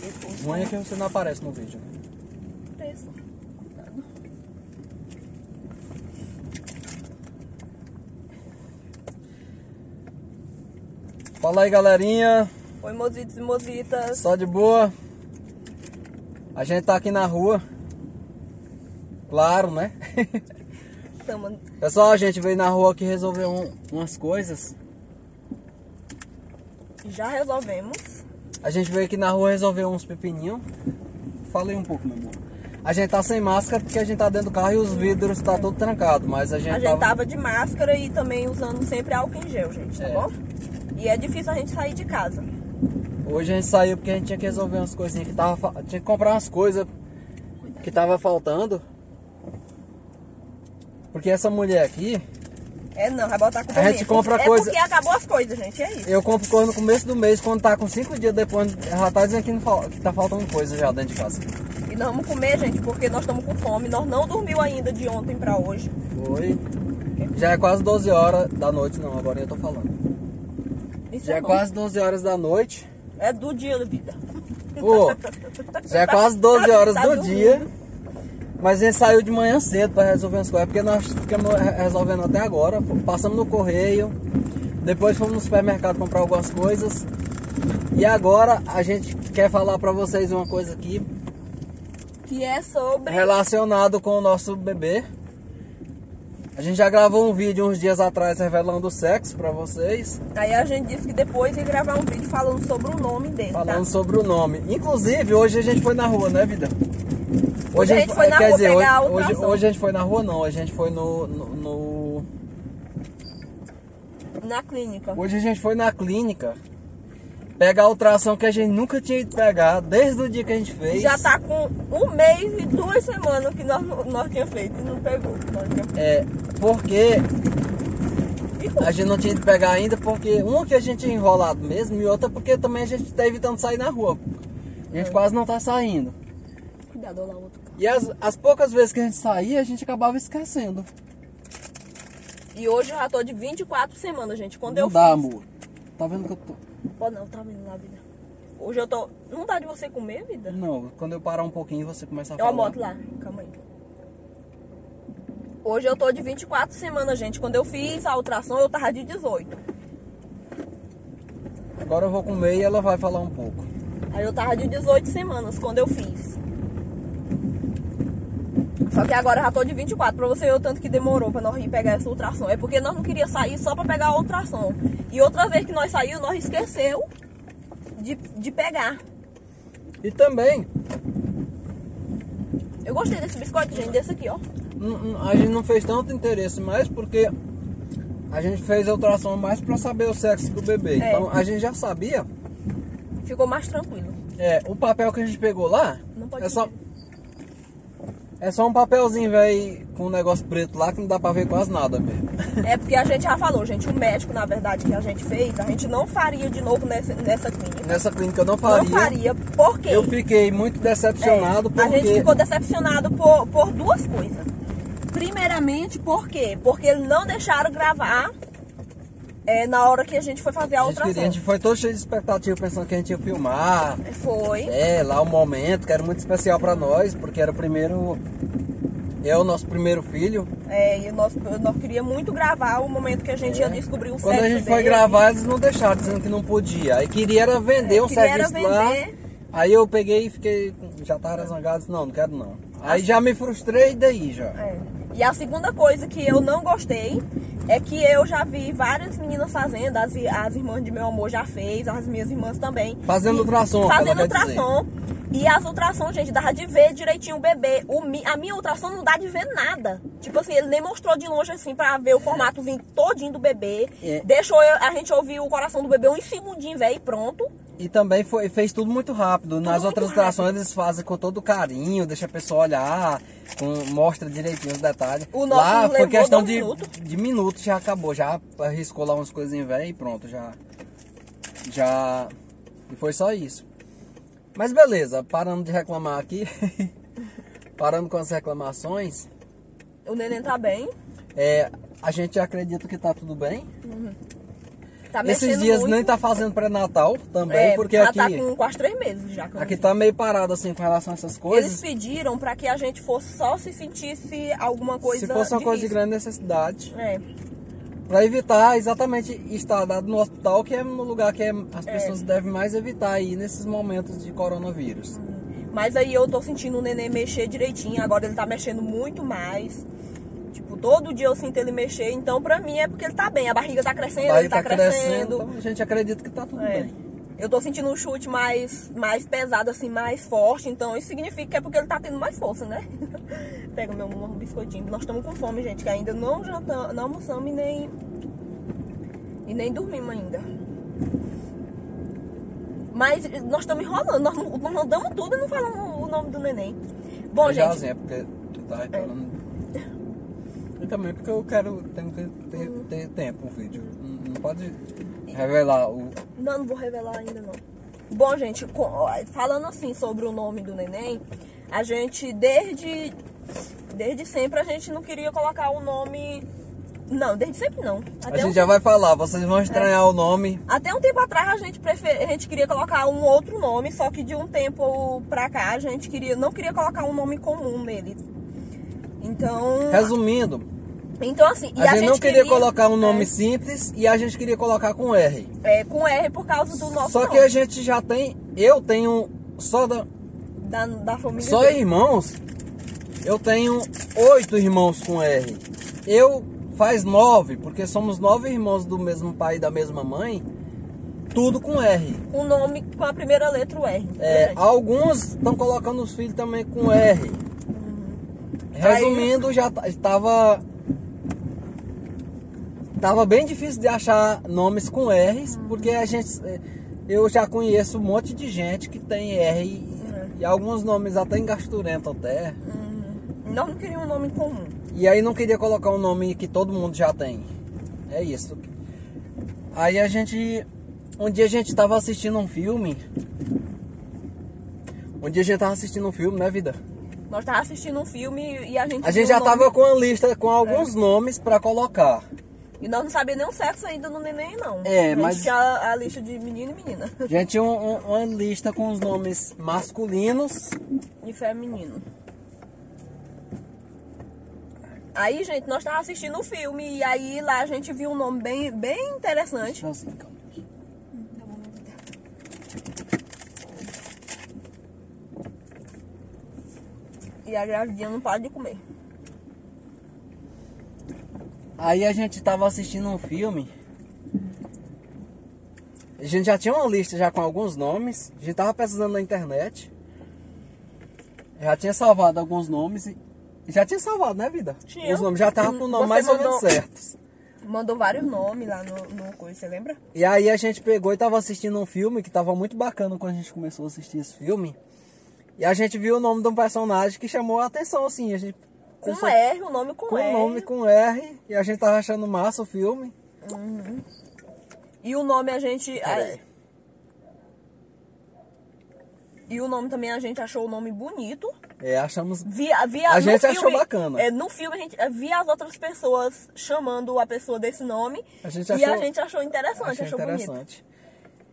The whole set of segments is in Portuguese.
Depois, Ruim é que você não aparece no vídeo. Fala aí, galerinha. Oi, mozitos e mozitas. Só de boa. A gente tá aqui na rua. Claro, né? Pessoal, a gente veio na rua aqui resolver um- umas coisas. Já resolvemos. A gente veio aqui na rua resolver uns pepininhos. Falei um pouco, meu amor. A gente tá sem máscara porque a gente tá dentro do carro e os vidros tá tudo trancado, mas a gente, A gente tava... tava de máscara e também usando sempre álcool em gel, gente, tá É. bom? E é difícil a gente sair de casa. Hoje a gente saiu porque a gente tinha que resolver umas coisinhas que tava. fa- Tinha que comprar umas coisas que tava faltando. Porque essa mulher aqui, É não, vai botar com A gente compra é coisa- porque acabou as coisas, gente, é isso. eu compro coisa no começo do mês, quando tá com cinco dias depois, ela tá dizendo que, não fal- que tá faltando coisa já dentro de casa. E nós vamos comer, gente, porque nós estamos com fome. Nós não dormiu ainda de ontem pra hoje. Foi. Já é quase 12 horas da noite, não, agora eu tô falando. Isso Já é bom. quase 12 horas da noite. É do dia da vida. Pô, já é quase 12 horas Tá do dormindo. dia. Mas gente saiu de manhã cedo pra resolver as coisas, porque nós ficamos re- resolvendo até agora. Passamos no correio, depois fomos no supermercado comprar algumas coisas. E agora a gente quer falar pra vocês uma coisa aqui Que é sobre. relacionado com o nosso bebê. A gente já gravou um vídeo uns dias atrás revelando o sexo pra vocês, Aí a gente disse que depois ia gravar um vídeo falando sobre o nome dele, falando tá? sobre o nome. Inclusive, hoje a gente foi na rua, né, vida? Hoje a gente foi na quer rua dizer, pegar hoje, hoje, ultrassom. hoje a gente foi na rua não, a gente foi no, no- no- Na clínica. Hoje a gente foi na clínica pegar a ultrassom que a gente nunca tinha ido pegar, desde o dia que a gente fez. Já tá com um mês e duas semanas que nós, nós tínhamos feito e não pegou. É, porque a gente não tinha ido pegar ainda, porque uma que a gente tinha enrolado mesmo, e outra porque também a gente tá evitando sair na rua. A gente quase não tá saindo. Cuidado lá, outro. E as, as poucas vezes que a gente saía, a gente acabava esquecendo. E hoje eu já tô de 24 semanas, gente. Quando não eu dá, fiz... amor. Tá vendo que eu tô. Pô, não, tá vendo lá, vida. Hoje eu tô... Não dá de você comer, vida? Não, quando eu parar um pouquinho, você começa a Ó falar. a moto lá. Calma aí. Hoje eu tô de 24 semanas, gente. Quando eu fiz a ultrassom, eu tava de 18. Agora eu vou comer e ela vai falar um pouco. Aí eu tava de 18 semanas quando eu fiz. Só que agora já tô de 24, pra você ver o tanto que demorou pra nós ir pegar essa ultrassom. É porque nós não queríamos sair só pra pegar a ultrassom. E outra vez que nós saímos, nós esqueceu de, de pegar. E também, Eu gostei desse biscoito, gente, desse aqui, ó. a gente não fez tanto interesse mais porque a gente fez a ultrassom mais pra saber o sexo do bebê. É. Então a gente já sabia. Ficou mais tranquilo. É, o papel que a gente pegou lá Não pode é só. É só um papelzinho, velho, com um negócio preto lá que não dá pra ver quase nada mesmo. É porque a gente já falou, gente, o médico, na verdade, que a gente fez, a gente não faria de novo nessa, nessa clínica. Nessa clínica eu não faria. Não faria, por quê? Eu fiquei muito decepcionado É, porque A gente ficou decepcionado por, por duas coisas. Primeiramente, por quê? Porque eles não deixaram gravar é, na hora que a gente foi fazer a a gente, a gente foi todo cheio de expectativa pensando que a gente ia filmar. Foi. É, lá o momento, que era muito especial pra nós, porque era o primeiro. É o nosso primeiro filho. É, e nós, nós queríamos muito gravar o momento que a gente ia descobrir o É. Quando sexo a gente foi dele. gravar, eles não deixaram, dizendo que não podia. Aí queria era vender É, um serviço lá. vender. Aí eu peguei e fiquei. Já tava zangado, disse, não, não quero não. Aí já me frustrei daí já. É. E a segunda coisa que eu não gostei é que eu já vi várias meninas fazendo, as, as irmãs de meu amor já fez, as minhas irmãs também. Fazendo ultrassom, Fazendo ultrassom. E as ultrassom, gente, dava de ver direitinho o bebê. O, a minha ultrassom não dá de ver nada. Tipo assim, ele nem mostrou de longe assim pra ver o formatozinho todinho do bebê. É. Deixou eu- a gente ouvir o coração do bebê um segundinho, velho, e pronto. E também foi, fez tudo muito rápido. Nas muito outras ultrassons eles fazem com todo carinho, deixa a pessoa olhar, com- mostra direitinho os detalhes. O nosso lá foi questão de, minutos. de minutos, já acabou. Já arriscou lá umas coisinhas velhas e pronto, já. Já. E foi só isso. Mas beleza, parando de reclamar aqui. parando com as reclamações. O neném tá bem. É, a gente acredita que tá tudo bem. Tá tá Esses dias muito. nem tá fazendo pré-natal também, É, porque ela aqui, tá com quase três meses já. aqui tá meio parado assim com relação a essas Eles coisas. pediram pra que a gente fosse só se sentisse alguma coisa Se fosse uma de coisa de grande necessidade. É, Pra evitar exatamente estar dado no hospital, que é no lugar que é- as pessoas devem mais evitar aí nesses momentos de coronavírus. mas aí eu tô sentindo o neném mexer direitinho, agora ele tá mexendo muito mais. Todo dia eu sinto ele mexer, então pra mim é porque ele tá bem, a barriga tá crescendo, Aí ele tá, tá crescendo, então a gente acredita que tá tudo É. bem. Eu tô sentindo um chute mais, mais pesado, assim, mais forte. Então isso significa que é porque ele tá tendo mais força, né? Pega meu um biscoitinho. Nós estamos com fome, gente, que ainda não jantamos, não almoçamos e nem. E nem dormimos ainda. Mas nós estamos enrolando, nós não, mandamos tudo e não falamos o nome do neném. Bom, já gente, assim, é porque tu tá reparando. E também porque eu quero tenho que ter, ter tempo o vídeo. Não pode revelar o. Não, não vou revelar ainda não. Bom, gente, falando assim sobre o nome do neném, a gente desde desde sempre a gente não queria colocar o nome não, desde sempre não. A Até, gente um, já vai falar, vocês vão estranhar o nome. até um tempo atrás a gente prefer, a gente queria colocar um outro nome, só que de um tempo pra cá a gente queria não queria colocar um nome comum nele. Então, Resumindo, então assim, e a, gente, não queria, colocar um nome é, simples e a gente queria colocar com R. é, com R por causa do nosso Só nome, que a gente já tem. Eu tenho. Só, da, da, da família só dele. irmãos. Eu tenho oito irmãos com R. Eu faz nove, porque somos nove irmãos do mesmo pai e da mesma mãe. Tudo com R. um nome com a primeira letra o R. É, alguns estão colocando os filhos também com R. Resumindo, já ta- estava tava bem difícil de achar nomes com R's, porque a gente eu já conheço um monte de gente que tem R e, e alguns nomes até engasturento até. Uhum. Nós não queríamos um nome comum. E aí não queria colocar um nome que todo mundo já tem. É isso. Aí a gente um dia a gente tava assistindo um filme. Um dia a gente tava assistindo um filme, né, vida? Nós tava assistindo um filme e a gente. A gente já nome- tava com a lista com alguns nomes pra colocar. E nós não sabíamos nem o sexo ainda do neném, não. É, a gente mas- tinha a, a lista de menino e menina. A gente tinha um- um- uma lista com os nomes masculinos. E feminino. Aí, gente, nós tava assistindo o filme e aí lá a gente viu um nome bem, bem interessante. Assim, calma. E a gravidinha não para de comer. Aí a gente tava assistindo um filme. A gente já tinha uma lista já com alguns nomes. A gente tava pesquisando na internet. Já tinha salvado alguns nomes e já tinha salvado, né, vida? Tinha. Os nomes já estavam com o nome Você mais ou menos certos. Mandou vários nomes lá no, no coisa, você lembra? E aí a gente pegou e tava assistindo um filme que tava muito bacana quando a gente começou a assistir esse filme. E a gente viu o nome de um personagem que chamou a atenção, assim. A gente Com pensou- R, o nome com, com R. o nome com R. E a gente tava achando massa o filme. E o nome a gente. Peraí. E o nome também a gente achou o nome bonito. É, achamos. Via, via, A gente achou filme- bacana. É, no filme a gente eh, via as outras pessoas chamando a pessoa desse nome. A gente e a achou- gente achou interessante, achou bonito.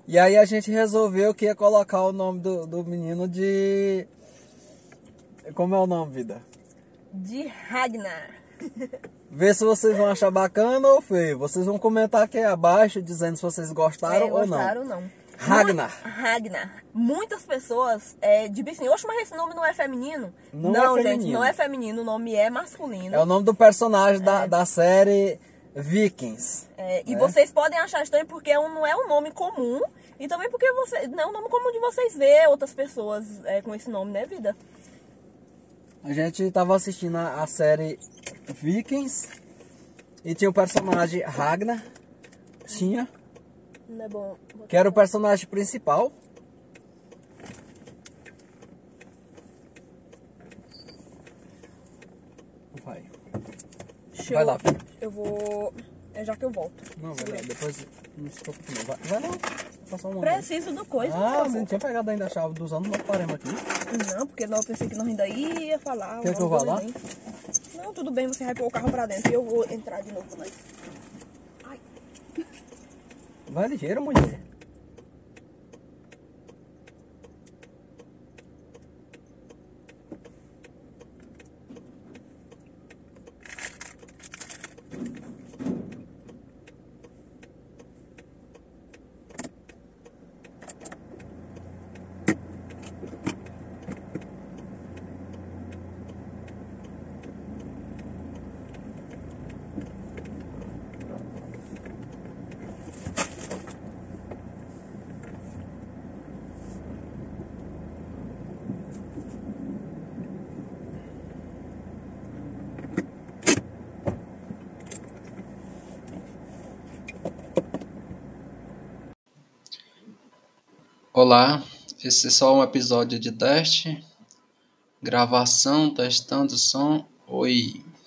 E aí a gente resolveu que ia colocar o nome do, do menino de. Como é o nome, vida? De Ragnar. Vê se vocês vão achar bacana ou feio. Vocês vão comentar aqui abaixo dizendo se vocês gostaram É, ou não. gostaram ou não. Ragnar. Ragnar. Muitas pessoas é, dizem assim, oxe, mas esse nome não é feminino? Não é gente, feminino. não é feminino, o nome é masculino. É o nome do personagem da, da série Vikings. É, e né? vocês podem achar estranho porque é não é um nome comum. E também porque você, não é um nome comum de vocês ver outras pessoas é, com esse nome, né, vida? A gente tava assistindo a, a série Vikings e tinha o personagem Ragnar. Tinha. Não é bom. Que era o personagem principal. Vai. Deixa Vai eu- lá. Eu vou. É já que eu volto. Não, vai lá. Depois. Não se preocupe, não. Vai, vai lá. Passar um Preciso do coisa. Ah, você não tinha pegado ainda a chave dos anos, nós paramos aqui. Não, porque não, eu pensei que nós ainda ia falar. Quer que eu vá lá? neném. Não, tudo bem, você vai pôr o carro pra dentro e eu vou entrar de novo. Mas... Ai, Vai ligeiro, mulher. Olá, esse é só um episódio de teste. Gravação, testando som. Oi.